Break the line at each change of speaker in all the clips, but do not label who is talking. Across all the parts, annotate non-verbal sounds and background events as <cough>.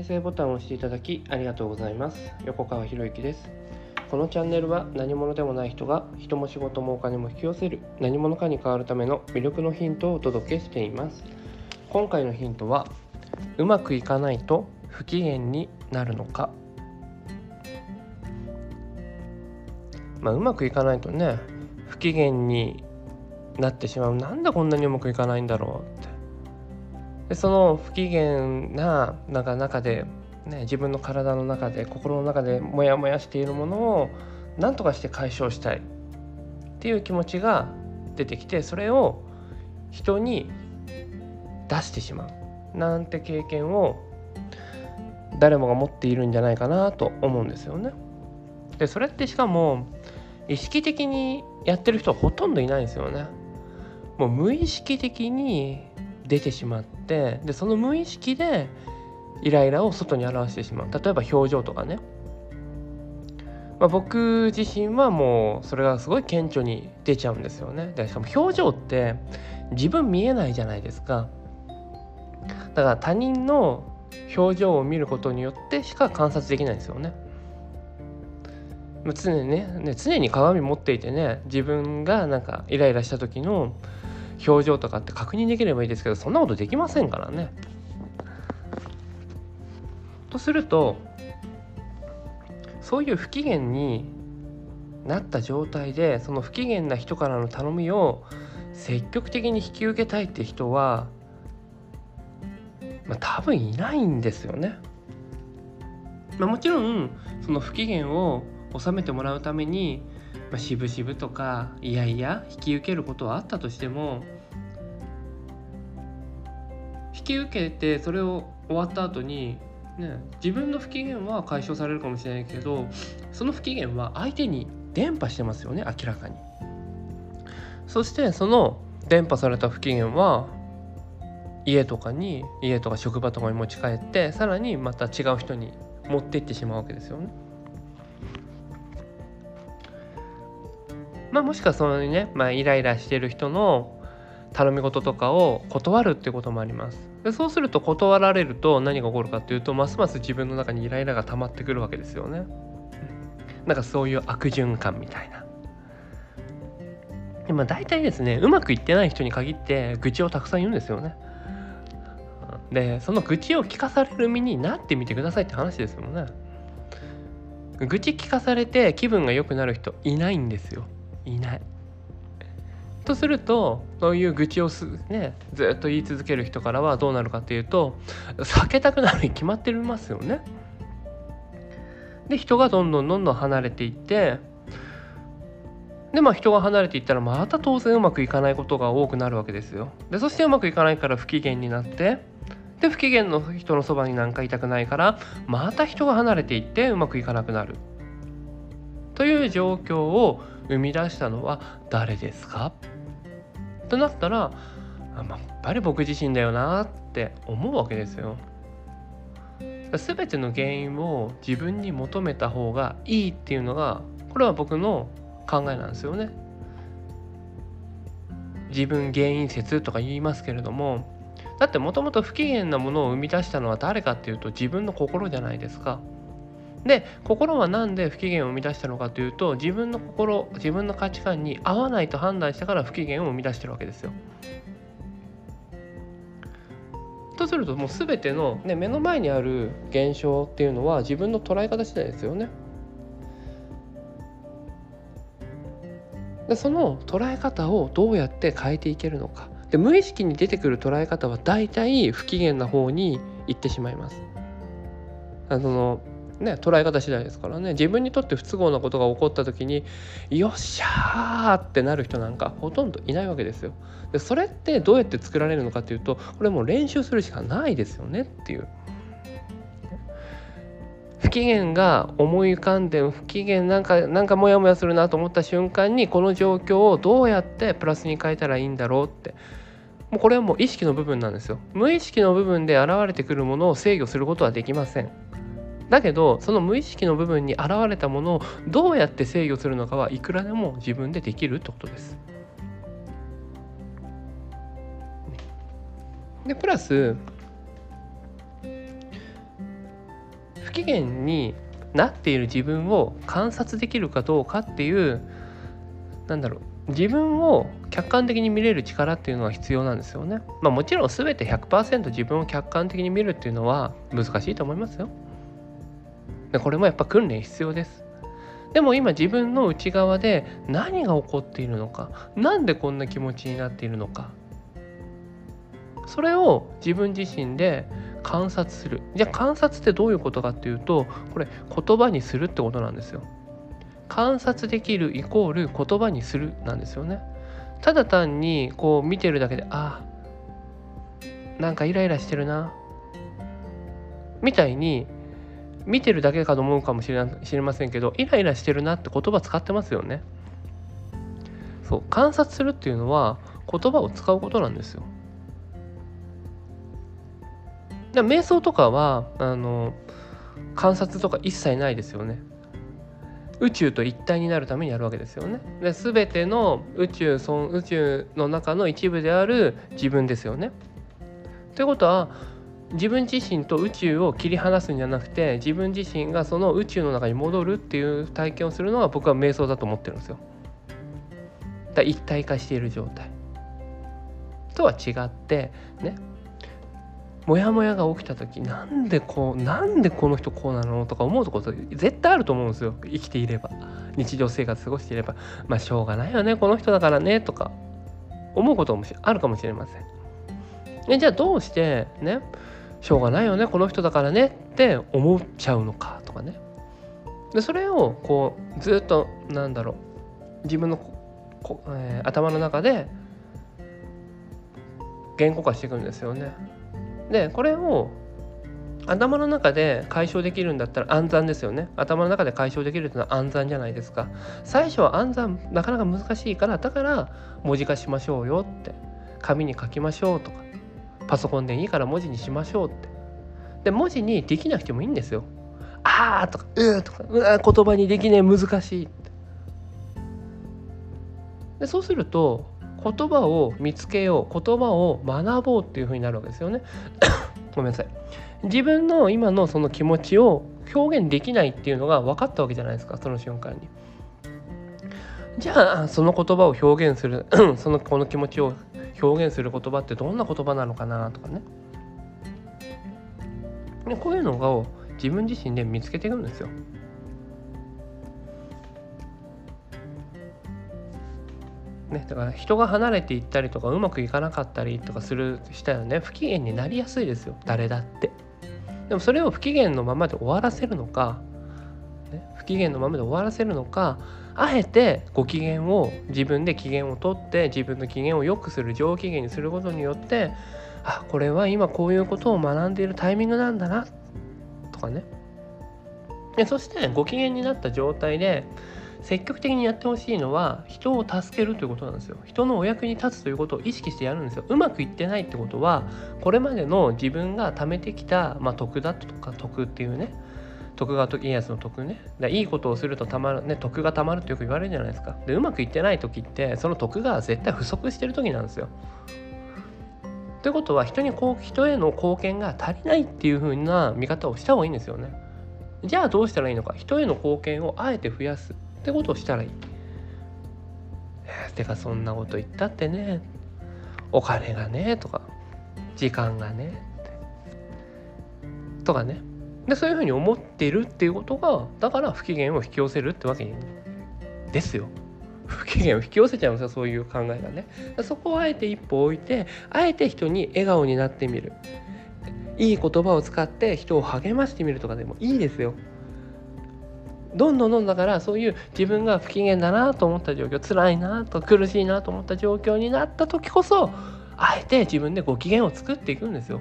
再生ボタンを押していただきありがとうございます。横川博之です。このチャンネルは何者でもない人が人も仕事もお金も引き寄せる何者かに変わるための魅力のヒントをお届けしています。今回のヒントはうまくいかないと不機嫌になるのか。まあ、うまくいかないとね不機嫌になってしまう。なんでこんなにうまくいかないんだろう。っでその不機嫌ななんか中で、ね、自分の体の中で心の中でモヤモヤしているものを何とかして解消したいっていう気持ちが出てきてそれを人に出してしまうなんて経験を誰もが持っているんじゃないかなと思うんですよね。でそれってしかも意識的にやってる人はほとんどいないんですよね。もう無意識的に出てしまってでその無意識でイライラを外に表してしまう。例えば表情とかね、まあ、僕自身はもうそれがすごい顕著に出ちゃうんですよね。でしかも表情って自分見えないじゃないですか。だから他人の表情を見ることによってしか観察できないんですよね。常にねね常に鏡持っていてね自分がなんかイライラした時の表情とかって確認できればいいですけどそんなことできませんからね。とするとそういう不機嫌になった状態でその不機嫌な人からの頼みを積極的に引き受けたいって人は、まあ、多分いないんですよね。まあ、もちろんその不機嫌を収めてもらうためにまあ、渋々とかいやいや引き受けることはあったとしても引き受けてそれを終わった後にね自分の不機嫌は解消されるかもしれないけどその不機嫌は相手に伝播してますよね明らかに。そしてその伝播された不機嫌は家とかに家とか職場とかに持ち帰ってさらにまた違う人に持っていってしまうわけですよね。まあ、もしくはそのね、まあ、イライラしてる人の頼み事とかを断るってこともあります。でそうすると断られると何が起こるかっていうとますます自分の中にイライラが溜まってくるわけですよね。なんかそういう悪循環みたいな。でまあ大体ですねうまくいってない人に限って愚痴をたくさん言うんですよね。でその愚痴を聞かされる身になってみてくださいって話ですもんね。愚痴聞かされて気分が良くなる人いないんですよ。いない。とするとそういう愚痴をす、ね、ずっと言い続ける人からはどうなるかっていうと避けたくなるに決まってますよね。で人がどんどんどんどん離れていってでまあ人が離れていったらまた当然うまくいかないことが多くなるわけですよ。でそしてうまくいかないから不機嫌になってで不機嫌の人のそばになんかいたくないからまた人が離れていってうまくいかなくなるという状況を生み出したのは誰ですか？となったらあ、ま、やっぱり僕自身だよなって思うわけですよ。全ての原因を自分に求めた方がいいっていうのがこれは僕の考えなんですよね。自分原因説とか言いますけれどもだってもともと不機嫌なものを生み出したのは誰かっていうと自分の心じゃないですか。で心は何で不機嫌を生み出したのかというと自分の心自分の価値観に合わないと判断したから不機嫌を生み出してるわけですよ。とするともう全ての、ね、目の前にある現象っていうのは自分の捉え方次第ですよね。でその捉え方をどうやって変えていけるのかで無意識に出てくる捉え方は大体不機嫌な方に行ってしまいます。あのね、捉え方次第ですからね自分にとって不都合なことが起こった時によっしゃーってなる人なんかほとんどいないわけですよ。でそれってどうやって作られるのかっていうとこれもう練習するしかないですよねっていう。不機嫌が思い浮かんで不機嫌なんかなんかモヤモヤするなと思った瞬間にこの状況をどうやってプラスに変えたらいいんだろうってもうこれはもう意識の部分なんですよ無意識の部分で現れてくるものを制御することはできませんだけどその無意識の部分に現れたものをどうやって制御するのかはいくらでも自分でできるってことです。でプラス不機嫌になっている自分を観察できるかどうかっていうなんだろう自分を客観的に見れる力っていうのは必要なんですよね。まあもちろん全て100%自分を客観的に見るっていうのは難しいと思いますよ。でこれもやっぱ訓練必要です。でも今自分の内側で何が起こっているのか何でこんな気持ちになっているのか。それを自分自身で観察する。じゃあ観察ってどういうことかっていうとこれ言葉にするってことなんですよ。観察できるイコール言葉にするなんですよね。ただ単にこう見てるだけであなんかイライラしてるなみたいに見てるだけかと思うかもしれ知れませんけどイライラしてるなって言葉使ってますよねそう観察するっていうのは言葉を使うことなんですよで瞑想とかはあの観察とか一切ないですよね宇宙と一体になるためにやるわけですよね。で全ての宇宙その宇宙の中の一部である自分ですよね。ということは自分自身と宇宙を切り離すんじゃなくて自分自身がその宇宙の中に戻るっていう体験をするのが僕は瞑想だと思ってるんですよ。だ一体化している状態。とは違ってね。モヤモヤが起きた時なんでこうなんでこの人こうなのとか思うところ絶対あると思うんですよ。生きていれば。日常生活過ごしていれば。まあしょうがないよねこの人だからねとか。思うこともあるかもしれません。えじゃあどうしてね。しょうがないよねこの人だからねって思っちゃうのかとかね。でそれをこうずっとなんだろう自分のこ、えー、頭の中で言語化していくんですよね。でこれを頭の中で解消できるんだったら暗算ですよね。頭の中で解消できるっていうのは暗算じゃないですか。最初は暗算なかなか難しいからだから文字化しましょうよって紙に書きましょうとか。パソコンでいいから文字にしましょうって。で文字にできなくてもいいんですよ。あーとかうーとかう言葉にできねえ難しいって。でそうすると言葉を見つけよう言葉を学ぼうっていうふうになるわけですよね。<coughs> ごめんなさい。自分の今のその気持ちを表現できないっていうのが分かったわけじゃないですかその瞬間に。じゃあその言葉を表現する <coughs> そのこの気持ちを表現する言葉ってどんな言葉なのかなとかね。でこういうのを自分自身で見つけていくんですよ。ね、だから人が離れていったりとかうまくいかなかったりとかするしたらね。不機嫌になりやすいですよ。誰だって。でもそれを不機嫌のままで終わらせるのか、ね、不機嫌のままで終わらせるのかあえてご機嫌を自分で機嫌をとって自分の機嫌を良くする上機嫌にすることによってあこれは今こういうことを学んでいるタイミングなんだなとかね。でそしてご機嫌になった状態で積極的にやってほしいのは人を助けるということなんですよ。人のお役に立つということを意識してやるんですよ。うまくいってないってことはこれまでの自分が貯めてきた、まあ、徳だとか徳っていうね徳川家康の徳ね。いいことをするとたまるね徳がたまるってよく言われるじゃないですか。でうまくいってない時ってその徳が絶対不足してる時なんですよ。ということは人にこう人への貢献が足りないっていう風な見方をした方がいいんですよね。じゃあどうしたらいいのか。人への貢献をあえて増やす。ってことをしたらいい。えー、てかそんなこと言ったってね。お金がねとか時間がねとかね。でそういうふうに思ってるっていうことがだから不機嫌を引き寄せるってわけですよ。不機嫌を引き寄せちゃうんですよそういう考えがね。そこをあえて一歩置いてあえて人に笑顔になってみる。いい言葉を使って人を励ましてみるとかでもいいですよ。どんどんどんだからそういう自分が不機嫌だなと思った状況辛いなと苦しいなと思った状況になった時こそあえて自分でご機嫌を作っていくんですよ。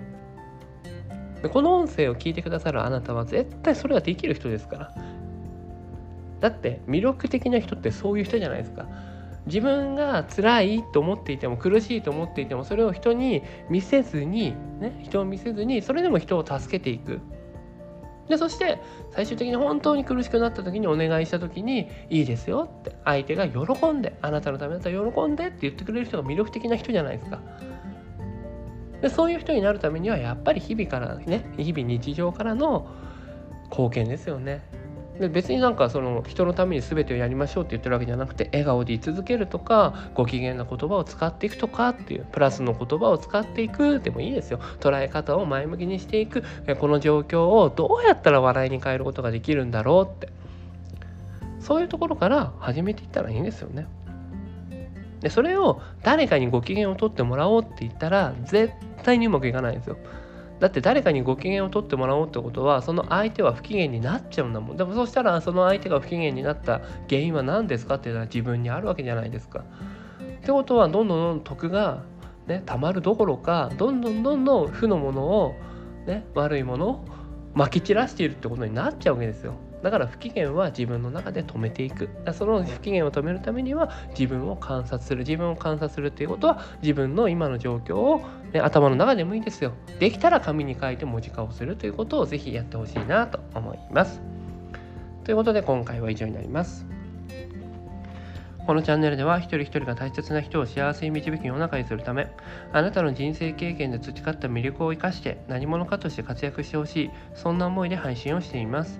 でこの音声を聞いてくださるあなたは絶対それができる人ですから。だって魅力的な人ってそういう人じゃないですか。自分が辛いと思っていても苦しいと思っていてもそれを人に見せずに、ね、人を見せずにそれでも人を助けていくでそして最終的に本当に苦しくなった時にお願いした時に「いいですよ」って相手が喜んで「あなたのためだったら喜んで」って言ってくれる人が魅力的な人じゃないですか。でそういう人になるためにはやっぱり日々からね日々日常からの貢献ですよね。で別になんかその人のために全てをやりましょうって言ってるわけじゃなくて笑顔でい続けるとかご機嫌な言葉を使っていくとかっていうプラスの言葉を使っていくでもいいですよ。捉え方を前向きにしていく。この状況をどうやったら笑いに変えることができるんだろうって。そういうところから始めていったらいいんですよね。でそれを誰かにご機嫌を取ってもらおうって言ったら絶対にうまくいかないんですよ。だって誰かにご機嫌を取ってもらおうってことはその相手は不機嫌になっちゃうんだもんでもそしたらその相手が不機嫌になった原因は何ですかっていうのは自分にあるわけじゃないですか。ってことはどんどんどんどん得がねたまるどころかどんどんどんどん負のものをね悪いものをまき散らしているってことになっちゃうわけですよ。だから不機嫌は自分の中で止めていく。その不機嫌を止めるためには自分を観察する。自分を観察するっていうことは自分の今の状況を、ね、頭の中でもいいですよ。できたら紙に書いて文字化をするということをぜひやってほしいなと思います。ということで今回は以上になります。このチャンネルでは一人一人が大切な人を幸せに導き世の中にするためあなたの人生経験で培った魅力を生かして何者かとして活躍してほしい。そんな思いで配信をしています。